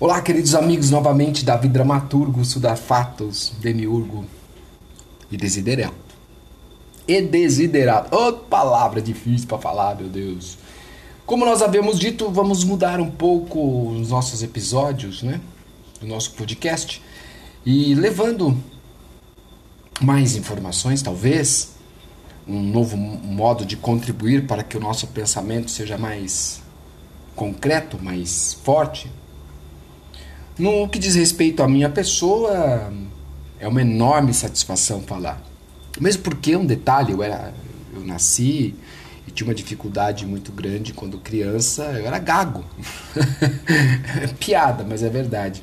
Olá, queridos amigos, novamente Davi Dramaturgo, Sudafatos, Demiurgo e Desiderato. E Desiderato. Oh, palavra difícil para falar, meu Deus. Como nós havíamos dito, vamos mudar um pouco os nossos episódios, né? Do nosso podcast. E levando mais informações, talvez, um novo modo de contribuir para que o nosso pensamento seja mais concreto, mais forte, no que diz respeito à minha pessoa, é uma enorme satisfação falar. Mesmo porque um detalhe, eu era eu nasci e tinha uma dificuldade muito grande quando criança, eu era gago. é piada, mas é verdade.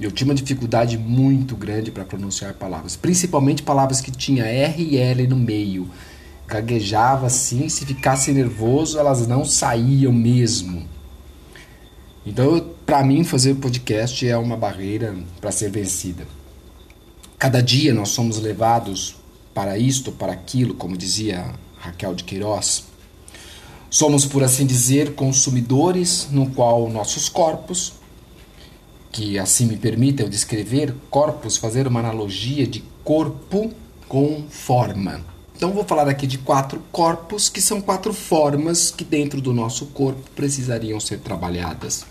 Eu tinha uma dificuldade muito grande para pronunciar palavras, principalmente palavras que tinha R e L no meio. Gaguejava assim, se ficasse nervoso, elas não saíam mesmo. Então, para mim, fazer podcast é uma barreira para ser vencida. Cada dia nós somos levados para isto, para aquilo, como dizia Raquel de Queiroz. Somos, por assim dizer, consumidores no qual nossos corpos, que assim me permitem descrever corpos, fazer uma analogia de corpo com forma. Então vou falar aqui de quatro corpos, que são quatro formas que dentro do nosso corpo precisariam ser trabalhadas.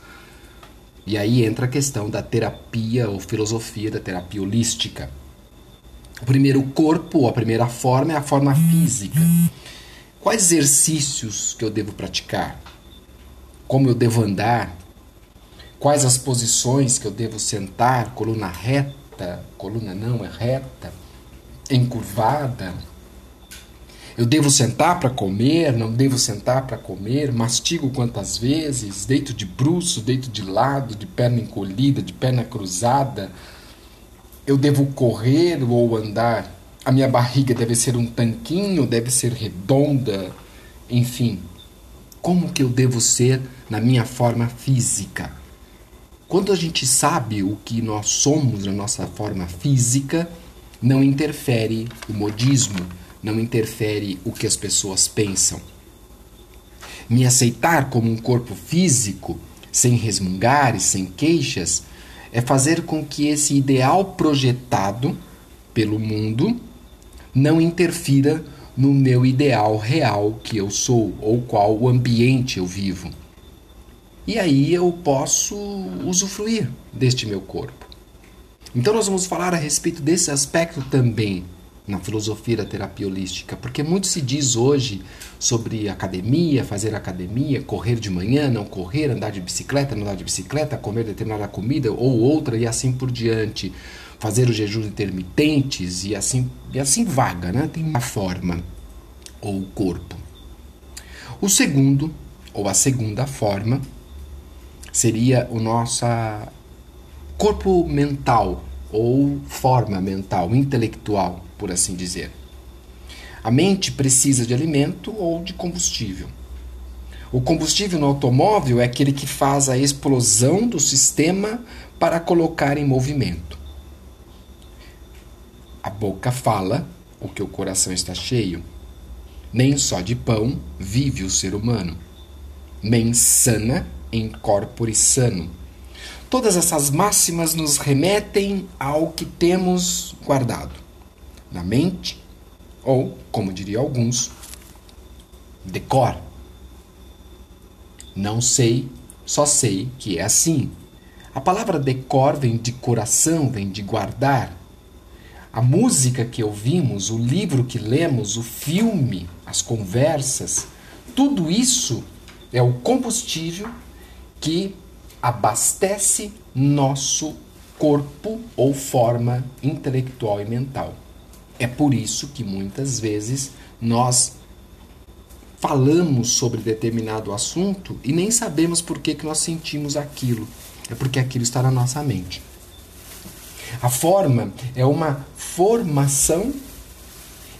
E aí entra a questão da terapia ou filosofia da terapia holística. O primeiro corpo, a primeira forma, é a forma física. Quais exercícios que eu devo praticar? Como eu devo andar? Quais as posições que eu devo sentar? Coluna reta, coluna não é reta, encurvada, eu devo sentar para comer, não devo sentar para comer, mastigo quantas vezes, deito de bruço, deito de lado, de perna encolhida, de perna cruzada. Eu devo correr ou andar. A minha barriga deve ser um tanquinho, deve ser redonda, enfim. Como que eu devo ser na minha forma física? Quando a gente sabe o que nós somos na nossa forma física, não interfere o modismo, não interfere o que as pessoas pensam. Me aceitar como um corpo físico, sem resmungar e sem queixas, é fazer com que esse ideal projetado pelo mundo não interfira no meu ideal real que eu sou ou qual o ambiente eu vivo. E aí eu posso usufruir deste meu corpo. Então nós vamos falar a respeito desse aspecto também na filosofia da terapia holística, porque muito se diz hoje sobre academia, fazer academia, correr de manhã, não correr, andar de bicicleta, não andar de bicicleta, comer determinada comida ou outra e assim por diante, fazer os jejuns intermitentes e assim e assim vaga, né? Tem uma forma ou o corpo. O segundo ou a segunda forma seria o nosso corpo mental ou forma mental, intelectual por assim dizer. A mente precisa de alimento ou de combustível. O combustível no automóvel é aquele que faz a explosão do sistema para colocar em movimento. A boca fala o que o coração está cheio. Nem só de pão vive o ser humano. Mens sana em corpore sano. Todas essas máximas nos remetem ao que temos guardado na mente, ou, como diria alguns, decor. Não sei, só sei que é assim. A palavra decor vem de coração, vem de guardar. A música que ouvimos, o livro que lemos, o filme, as conversas, tudo isso é o combustível que abastece nosso corpo ou forma intelectual e mental. É por isso que muitas vezes nós falamos sobre determinado assunto e nem sabemos por que, que nós sentimos aquilo. É porque aquilo está na nossa mente. A forma é uma formação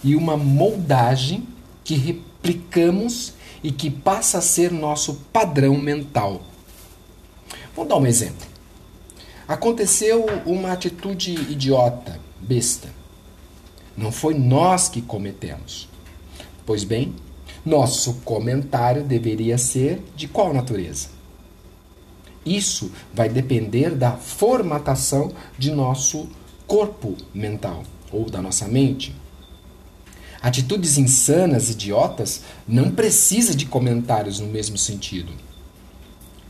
e uma moldagem que replicamos e que passa a ser nosso padrão mental. Vou dar um exemplo. Aconteceu uma atitude idiota, besta. Não foi nós que cometemos. Pois bem, nosso comentário deveria ser de qual natureza? Isso vai depender da formatação de nosso corpo mental ou da nossa mente. Atitudes insanas, idiotas, não precisa de comentários no mesmo sentido.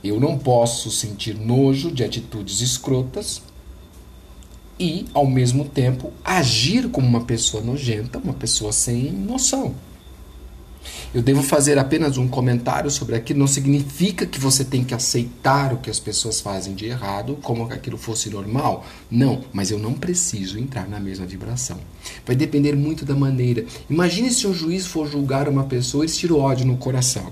Eu não posso sentir nojo de atitudes escrotas e, ao mesmo tempo, agir como uma pessoa nojenta, uma pessoa sem noção. Eu devo fazer apenas um comentário sobre aquilo, não significa que você tem que aceitar o que as pessoas fazem de errado como que aquilo fosse normal. Não, mas eu não preciso entrar na mesma vibração. Vai depender muito da maneira. Imagine se um juiz for julgar uma pessoa e o ódio no coração.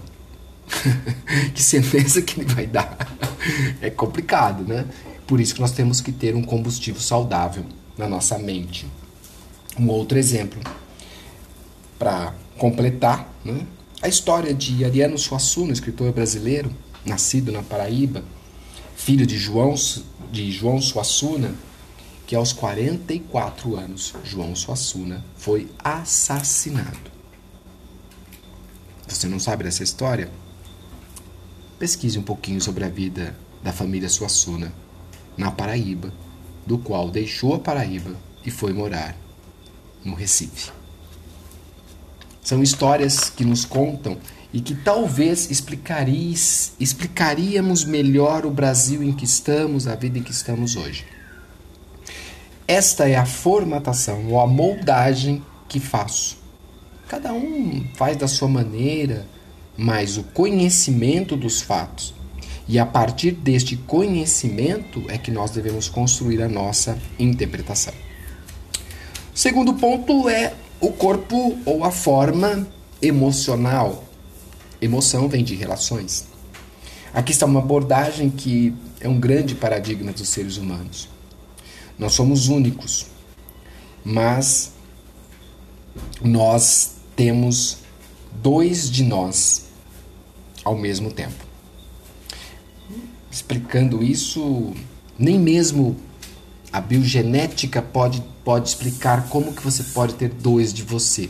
que sentença que ele vai dar? É complicado, né? Por isso que nós temos que ter um combustível saudável na nossa mente. Um outro exemplo para completar né, a história de Ariano Suassuna, escritor brasileiro, nascido na Paraíba, filho de João, de João Suassuna, que aos 44 anos, João Suassuna foi assassinado. Você não sabe dessa história? Pesquise um pouquinho sobre a vida da família Suassuna na Paraíba, do qual deixou a Paraíba e foi morar no Recife. São histórias que nos contam e que talvez explicaríamos melhor o Brasil em que estamos, a vida em que estamos hoje. Esta é a formatação ou a moldagem que faço. Cada um faz da sua maneira, mas o conhecimento dos fatos e a partir deste conhecimento é que nós devemos construir a nossa interpretação. O segundo ponto é o corpo ou a forma emocional. Emoção vem de relações. Aqui está uma abordagem que é um grande paradigma dos seres humanos. Nós somos únicos, mas nós temos dois de nós ao mesmo tempo explicando isso, nem mesmo a biogenética pode, pode explicar como que você pode ter dois de você.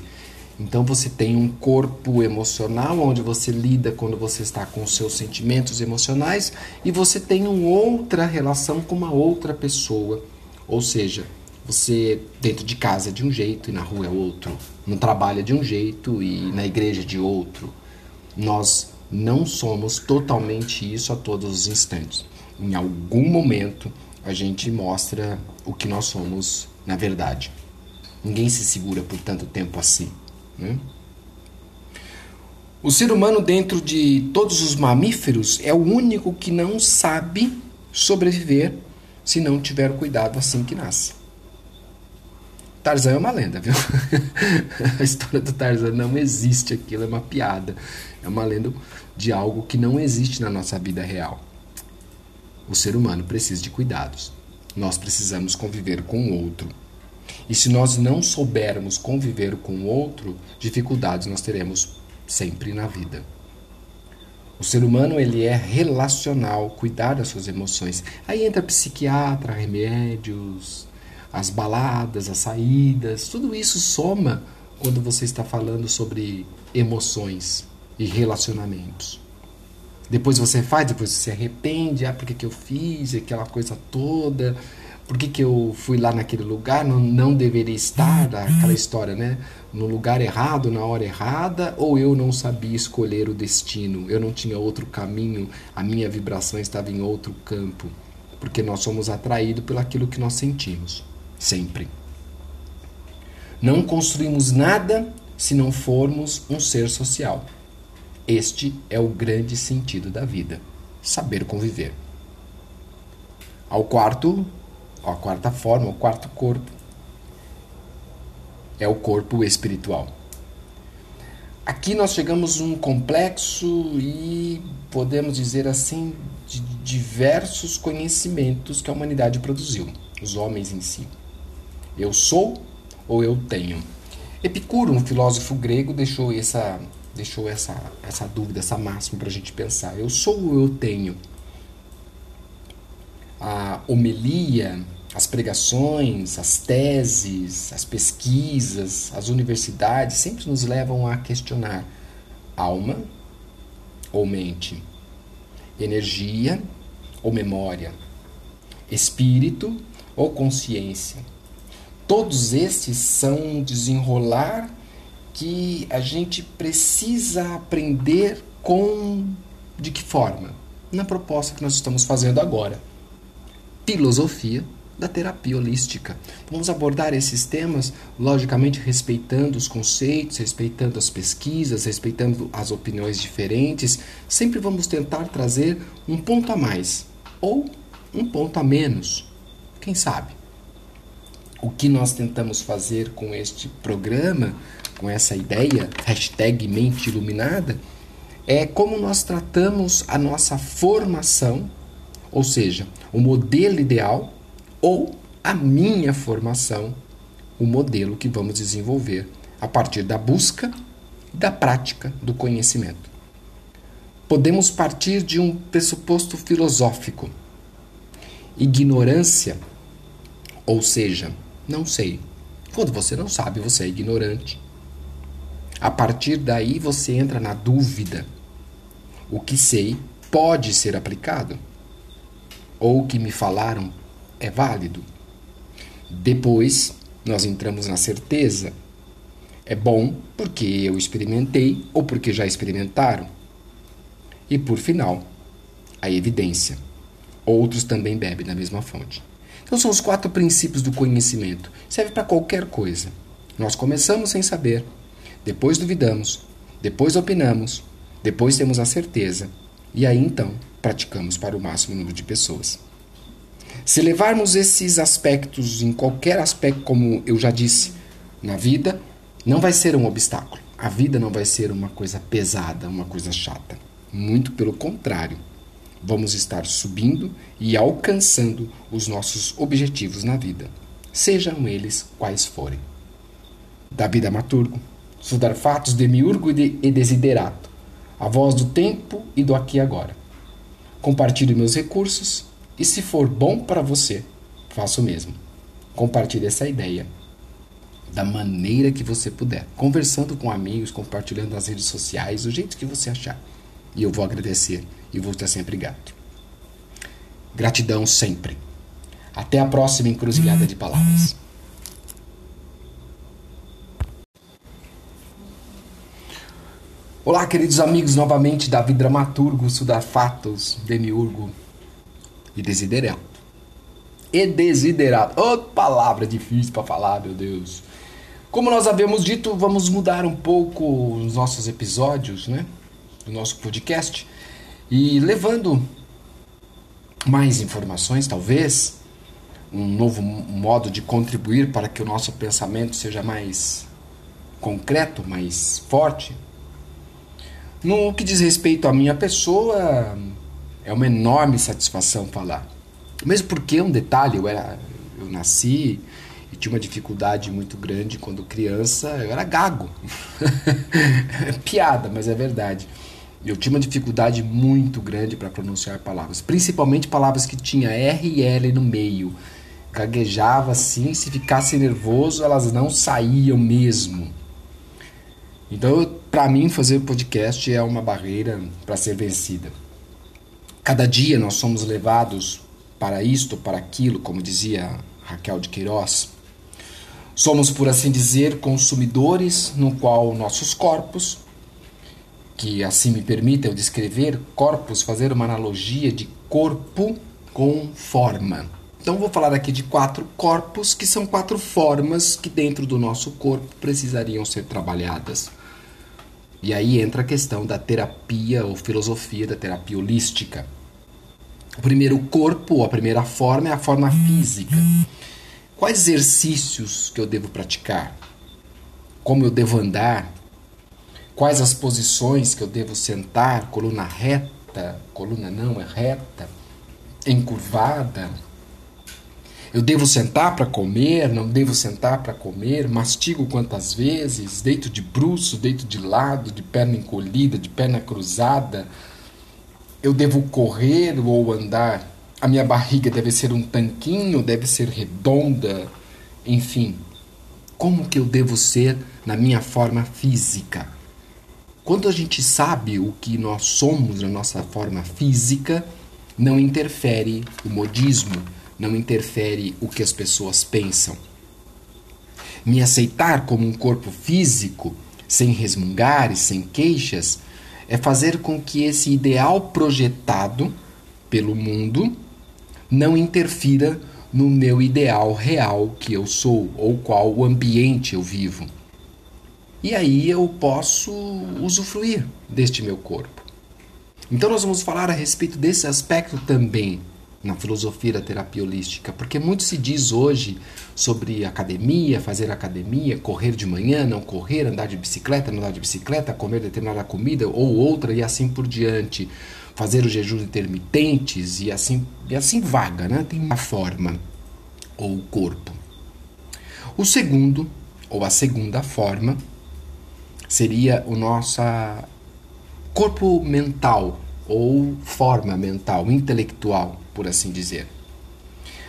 Então você tem um corpo emocional onde você lida quando você está com seus sentimentos emocionais e você tem uma outra relação com uma outra pessoa. Ou seja, você dentro de casa é de um jeito e na rua é outro, no trabalho é de um jeito e na igreja é de outro. Nós não somos totalmente isso a todos os instantes. Em algum momento a gente mostra o que nós somos na verdade. Ninguém se segura por tanto tempo assim. Né? O ser humano, dentro de todos os mamíferos, é o único que não sabe sobreviver se não tiver cuidado assim que nasce. Tarzan é uma lenda, viu? a história do Tarzan não existe, aquilo é uma piada. É uma lenda de algo que não existe na nossa vida real. O ser humano precisa de cuidados. Nós precisamos conviver com o outro. E se nós não soubermos conviver com o outro, dificuldades nós teremos sempre na vida. O ser humano ele é relacional, cuidar das suas emoções. Aí entra psiquiatra, remédios, as baladas, as saídas, tudo isso soma quando você está falando sobre emoções e relacionamentos. Depois você faz, depois você se arrepende, ah, por que, que eu fiz aquela coisa toda, por que, que eu fui lá naquele lugar, não, não deveria estar, aquela história, né? No lugar errado, na hora errada, ou eu não sabia escolher o destino, eu não tinha outro caminho, a minha vibração estava em outro campo, porque nós somos atraídos pelo aquilo que nós sentimos sempre. Não construímos nada se não formos um ser social. Este é o grande sentido da vida: saber conviver. Ao quarto, a quarta forma, o quarto corpo, é o corpo espiritual. Aqui nós chegamos a um complexo e podemos dizer assim de diversos conhecimentos que a humanidade produziu, os homens em si. Eu sou ou eu tenho? Epicuro, um filósofo grego, deixou essa, deixou essa, essa dúvida, essa máxima para a gente pensar. Eu sou ou eu tenho? A homilia, as pregações, as teses, as pesquisas, as universidades sempre nos levam a questionar alma ou mente, energia ou memória, espírito ou consciência. Todos estes são desenrolar que a gente precisa aprender com de que forma? Na proposta que nós estamos fazendo agora. Filosofia da terapia holística. Vamos abordar esses temas, logicamente respeitando os conceitos, respeitando as pesquisas, respeitando as opiniões diferentes. Sempre vamos tentar trazer um ponto a mais ou um ponto a menos. Quem sabe? O que nós tentamos fazer com este programa, com essa ideia, hashtag mente iluminada, é como nós tratamos a nossa formação, ou seja, o modelo ideal ou a minha formação, o modelo que vamos desenvolver a partir da busca e da prática do conhecimento. Podemos partir de um pressuposto filosófico. Ignorância, ou seja, não sei. Quando você não sabe, você é ignorante. A partir daí você entra na dúvida. O que sei pode ser aplicado? Ou o que me falaram é válido. Depois, nós entramos na certeza. É bom porque eu experimentei ou porque já experimentaram. E por final, a evidência. Outros também bebem da mesma fonte. Então são os quatro princípios do conhecimento. Serve para qualquer coisa. Nós começamos sem saber, depois duvidamos, depois opinamos, depois temos a certeza e aí então praticamos para o máximo número de pessoas. Se levarmos esses aspectos em qualquer aspecto, como eu já disse, na vida, não vai ser um obstáculo. A vida não vai ser uma coisa pesada, uma coisa chata. Muito pelo contrário. Vamos estar subindo e alcançando os nossos objetivos na vida, sejam eles quais forem. Davi Damaturgo, estudar fatos, demiurgo e desiderato, a voz do tempo e do aqui e agora. Compartilhe meus recursos e se for bom para você, faça o mesmo. Compartilhe essa ideia da maneira que você puder, conversando com amigos, compartilhando nas redes sociais, do jeito que você achar. E eu vou agradecer e vou estar sempre grato. Gratidão sempre. Até a próxima encruzilhada de palavras. Olá, queridos amigos, novamente Davi Dramaturgo, Sudafatos, Demiurgo, e desiderato. E desiderato. Outra palavra difícil para falar, meu Deus. Como nós havíamos dito, vamos mudar um pouco os nossos episódios, né? Do nosso podcast. E levando mais informações, talvez, um novo modo de contribuir para que o nosso pensamento seja mais concreto, mais forte. No que diz respeito à minha pessoa, é uma enorme satisfação falar. Mesmo porque um detalhe, eu era eu nasci e tinha uma dificuldade muito grande quando criança, eu era gago. Piada, mas é verdade. Eu tinha uma dificuldade muito grande para pronunciar palavras, principalmente palavras que tinha R e L no meio. Gaguejava assim, se ficasse nervoso, elas não saíam mesmo. Então, para mim, fazer podcast é uma barreira para ser vencida. Cada dia nós somos levados para isto, para aquilo, como dizia Raquel de Queiroz. Somos, por assim dizer, consumidores no qual nossos corpos, que assim me permitem descrever corpos, fazer uma analogia de corpo com forma. Então vou falar aqui de quatro corpos que são quatro formas que dentro do nosso corpo precisariam ser trabalhadas. E aí entra a questão da terapia ou filosofia da terapia holística. O primeiro corpo, a primeira forma é a forma física. Quais exercícios que eu devo praticar? Como eu devo andar? Quais as posições que eu devo sentar? Coluna reta, coluna não é reta, encurvada. Eu devo sentar para comer, não devo sentar para comer, mastigo quantas vezes, deito de bruço, deito de lado, de perna encolhida, de perna cruzada eu devo correr ou andar? A minha barriga deve ser um tanquinho, deve ser redonda, enfim. Como que eu devo ser na minha forma física? Quando a gente sabe o que nós somos na nossa forma física, não interfere o modismo, não interfere o que as pessoas pensam. Me aceitar como um corpo físico, sem resmungar e sem queixas, é fazer com que esse ideal projetado pelo mundo não interfira no meu ideal real que eu sou ou qual o ambiente eu vivo. E aí eu posso usufruir deste meu corpo. Então nós vamos falar a respeito desse aspecto também na filosofia da terapia holística, porque muito se diz hoje sobre academia, fazer academia, correr de manhã, não correr, andar de bicicleta, não andar de bicicleta, comer determinada comida ou outra e assim por diante, fazer os jejuns intermitentes e assim e assim vaga, né? Tem uma forma ou corpo. O segundo ou a segunda forma seria o nosso corpo mental ou forma mental, intelectual, por assim dizer.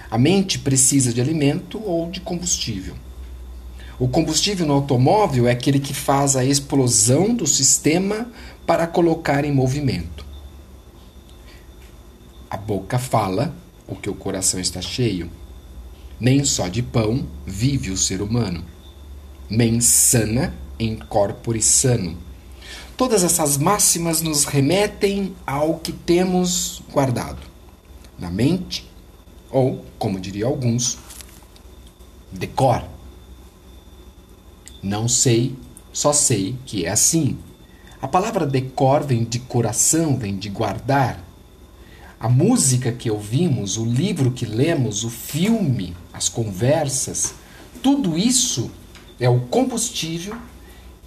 A mente precisa de alimento ou de combustível. O combustível no automóvel é aquele que faz a explosão do sistema para colocar em movimento. A boca fala o que o coração está cheio. Nem só de pão vive o ser humano. Mens sana in corpore sano Todas essas máximas nos remetem ao que temos guardado na mente, ou, como diria alguns, decor. Não sei, só sei que é assim. A palavra decor vem de coração, vem de guardar. A música que ouvimos, o livro que lemos, o filme, as conversas, tudo isso é o combustível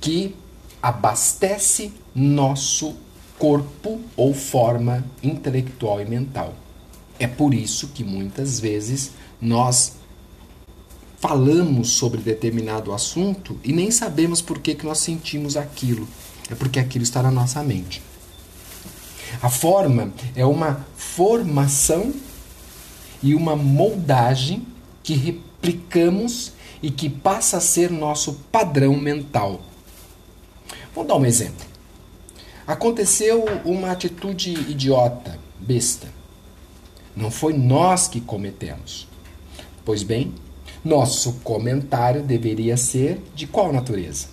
que abastece nosso corpo ou forma intelectual e mental. É por isso que muitas vezes nós falamos sobre determinado assunto e nem sabemos por que, que nós sentimos aquilo. É porque aquilo está na nossa mente. A forma é uma formação e uma moldagem que replicamos e que passa a ser nosso padrão mental. Vou dar um exemplo. Aconteceu uma atitude idiota, besta. Não foi nós que cometemos. Pois bem, nosso comentário deveria ser de qual natureza?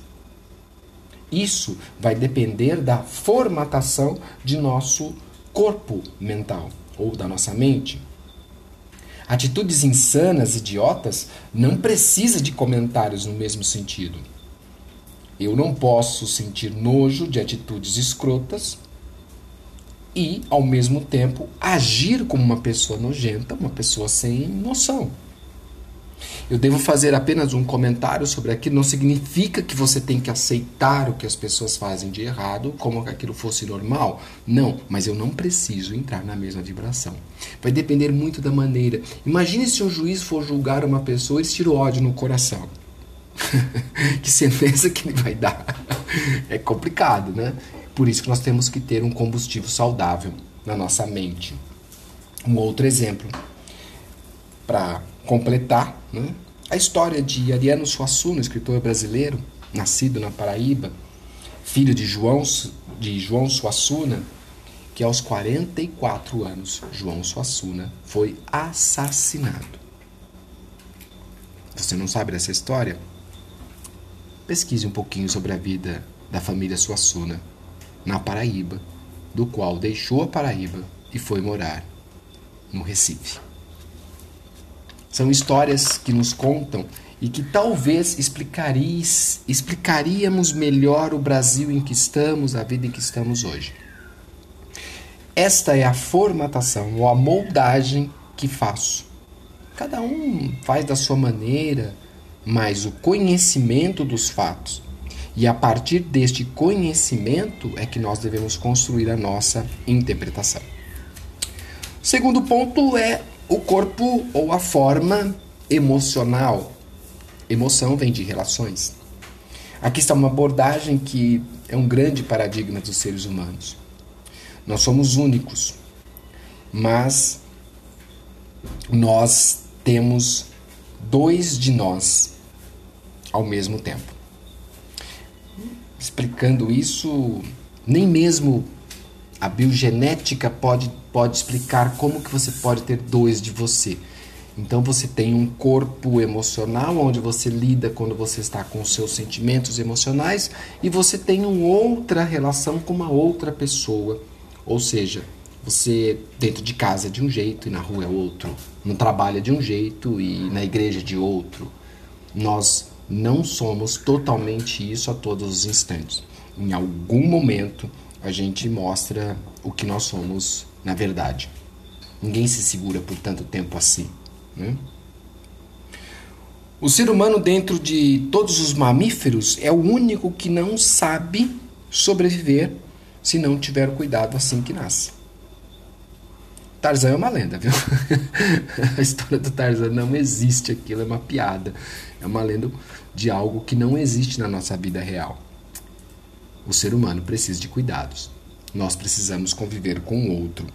Isso vai depender da formatação de nosso corpo mental ou da nossa mente. Atitudes insanas, idiotas, não precisa de comentários no mesmo sentido. Eu não posso sentir nojo de atitudes escrotas e, ao mesmo tempo, agir como uma pessoa nojenta, uma pessoa sem noção. Eu devo fazer apenas um comentário sobre aquilo, não significa que você tem que aceitar o que as pessoas fazem de errado como que aquilo fosse normal. Não, mas eu não preciso entrar na mesma vibração. Vai depender muito da maneira. Imagine se um juiz for julgar uma pessoa e tira ódio no coração. que sentença que ele vai dar? É complicado, né? Por isso que nós temos que ter um combustível saudável na nossa mente. Um outro exemplo, para completar, né? a história de Ariano Suassuna, escritor brasileiro, nascido na Paraíba, filho de João, de João Suassuna, que aos 44 anos, João Suassuna foi assassinado. Você não sabe dessa história? pesquise um pouquinho sobre a vida da família Suassuna, na Paraíba, do qual deixou a Paraíba e foi morar no Recife. São histórias que nos contam e que talvez explicaríamos melhor o Brasil em que estamos, a vida em que estamos hoje. Esta é a formatação ou a moldagem que faço. Cada um faz da sua maneira, mas o conhecimento dos fatos. E a partir deste conhecimento é que nós devemos construir a nossa interpretação. O segundo ponto é o corpo ou a forma emocional. Emoção vem de relações. Aqui está uma abordagem que é um grande paradigma dos seres humanos. Nós somos únicos, mas nós temos dois de nós ao mesmo tempo. Explicando isso, nem mesmo A biogenética pode, pode explicar como que você pode ter dois de você. Então você tem um corpo emocional onde você lida quando você está com seus sentimentos emocionais e você tem uma outra relação com uma outra pessoa. Ou seja, você dentro de casa é de um jeito e na rua é outro, no trabalho é de um jeito e na igreja é de outro. Nós não somos totalmente isso a todos os instantes. Em algum momento a gente mostra o que nós somos na verdade. Ninguém se segura por tanto tempo assim. Né? O ser humano, dentro de todos os mamíferos, é o único que não sabe sobreviver se não tiver cuidado assim que nasce. Tarzan é uma lenda, viu? a história do Tarzan não existe, aquilo é uma piada. É uma lenda de algo que não existe na nossa vida real. O ser humano precisa de cuidados. Nós precisamos conviver com o outro.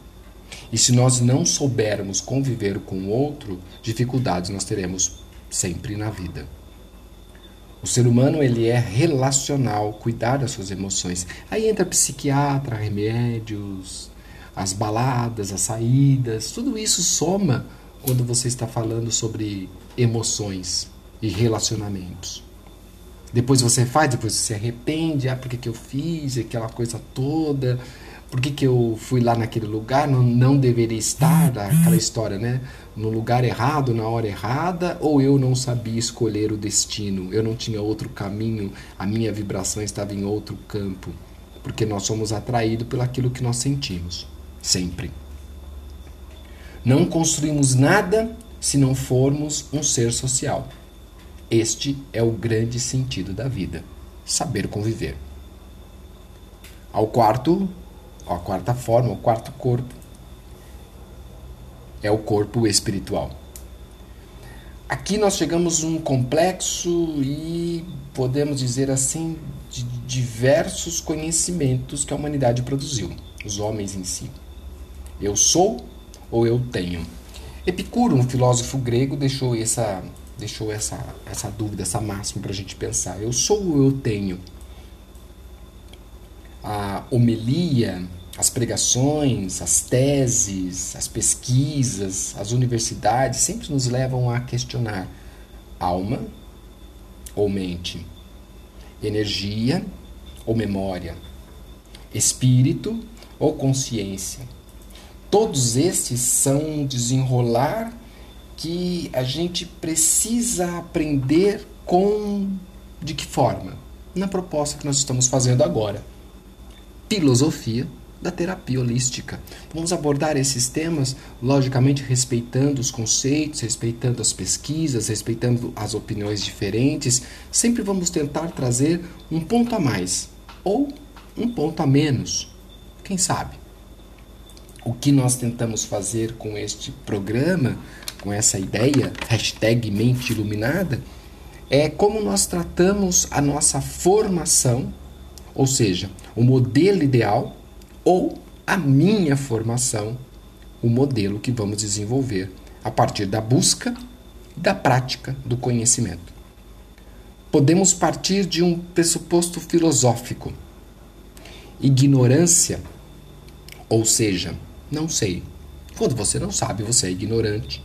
E se nós não soubermos conviver com o outro, dificuldades nós teremos sempre na vida. O ser humano ele é relacional, cuidar das suas emoções. Aí entra psiquiatra, remédios, as baladas, as saídas, tudo isso soma quando você está falando sobre emoções e relacionamentos. Depois você faz, depois você se arrepende, ah, por que, que eu fiz aquela coisa toda, por que, que eu fui lá naquele lugar, não, não deveria estar, aquela história, né? No lugar errado, na hora errada, ou eu não sabia escolher o destino, eu não tinha outro caminho, a minha vibração estava em outro campo, porque nós somos atraídos pelo aquilo que nós sentimos, sempre. Não construímos nada se não formos um ser social. Este é o grande sentido da vida: saber conviver. Ao quarto, a quarta forma, o quarto corpo, é o corpo espiritual. Aqui nós chegamos a um complexo e podemos dizer assim de diversos conhecimentos que a humanidade produziu, os homens em si. Eu sou ou eu tenho? Epicuro, um filósofo grego, deixou essa deixou essa, essa dúvida, essa máxima para a gente pensar. Eu sou ou eu tenho? A homilia, as pregações, as teses, as pesquisas, as universidades sempre nos levam a questionar alma ou mente, energia ou memória, espírito ou consciência. Todos estes são desenrolar que a gente precisa aprender com de que forma? Na proposta que nós estamos fazendo agora. Filosofia da terapia holística. Vamos abordar esses temas, logicamente respeitando os conceitos, respeitando as pesquisas, respeitando as opiniões diferentes. Sempre vamos tentar trazer um ponto a mais ou um ponto a menos. Quem sabe? O que nós tentamos fazer com este programa com essa ideia, hashtag mente iluminada, é como nós tratamos a nossa formação, ou seja, o modelo ideal, ou a minha formação, o modelo que vamos desenvolver a partir da busca e da prática do conhecimento. Podemos partir de um pressuposto filosófico. Ignorância, ou seja, não sei. Quando você não sabe, você é ignorante.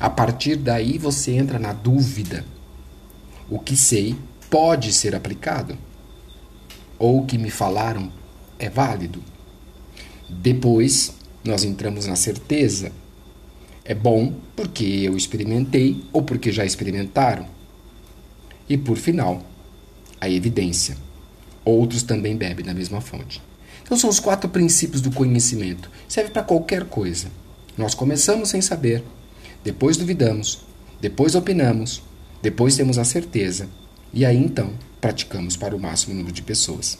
A partir daí você entra na dúvida. O que sei pode ser aplicado? Ou o que me falaram é válido? Depois nós entramos na certeza. É bom porque eu experimentei ou porque já experimentaram. E por final, a evidência. Outros também bebem da mesma fonte. Então são os quatro princípios do conhecimento. Serve para qualquer coisa. Nós começamos sem saber, depois duvidamos, depois opinamos, depois temos a certeza e aí então praticamos para o máximo número de pessoas.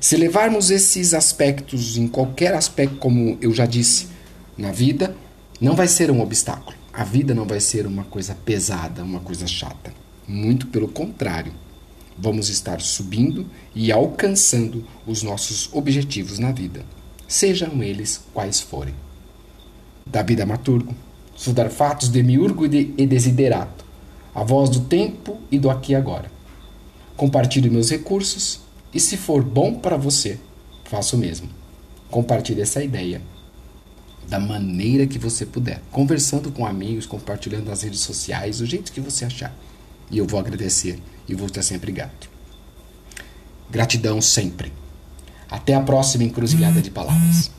Se levarmos esses aspectos em qualquer aspecto, como eu já disse, na vida, não vai ser um obstáculo. A vida não vai ser uma coisa pesada, uma coisa chata. Muito pelo contrário. Vamos estar subindo e alcançando os nossos objetivos na vida, sejam eles quais forem. Davi Damaturgo estudar fatos demiurgo e desiderato, a voz do tempo e do aqui e agora. Compartilhe meus recursos e, se for bom para você, faça o mesmo. Compartilhe essa ideia da maneira que você puder, conversando com amigos, compartilhando nas redes sociais, do jeito que você achar. E eu vou agradecer e vou estar sempre grato. Gratidão sempre. Até a próxima encruzilhada de palavras.